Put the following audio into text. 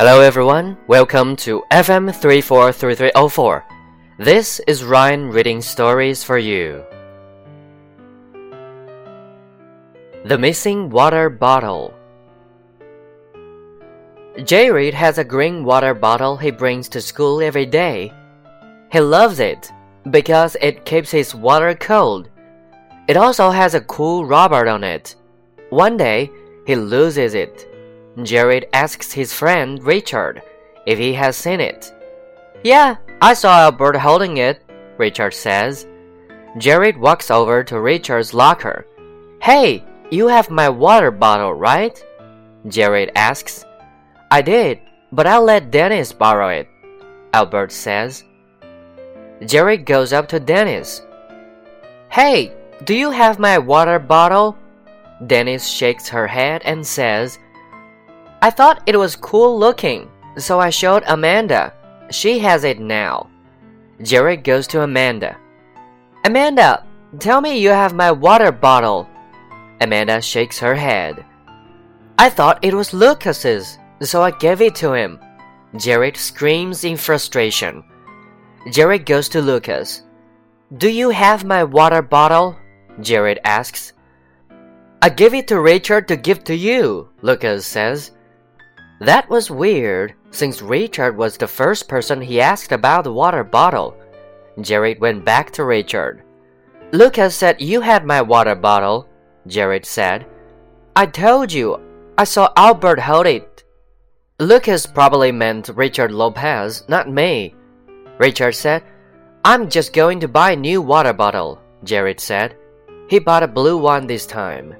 Hello everyone, welcome to FM 343304. This is Ryan reading stories for you. The Missing Water Bottle Jared has a green water bottle he brings to school every day. He loves it because it keeps his water cold. It also has a cool rubber on it. One day, he loses it. Jared asks his friend Richard if he has seen it. Yeah, I saw Albert holding it, Richard says. Jared walks over to Richard's locker. Hey, you have my water bottle, right? Jared asks. I did, but I let Denise borrow it, Albert says. Jared goes up to Denise. Hey, do you have my water bottle? Denise shakes her head and says, I thought it was cool looking, so I showed Amanda. She has it now. Jared goes to Amanda. Amanda, tell me you have my water bottle. Amanda shakes her head. I thought it was Lucas's, so I gave it to him. Jared screams in frustration. Jared goes to Lucas. Do you have my water bottle? Jared asks. I gave it to Richard to give to you, Lucas says. That was weird, since Richard was the first person he asked about the water bottle. Jared went back to Richard. Lucas said you had my water bottle, Jared said. I told you, I saw Albert hold it. Lucas probably meant Richard Lopez, not me. Richard said, I'm just going to buy a new water bottle, Jared said. He bought a blue one this time.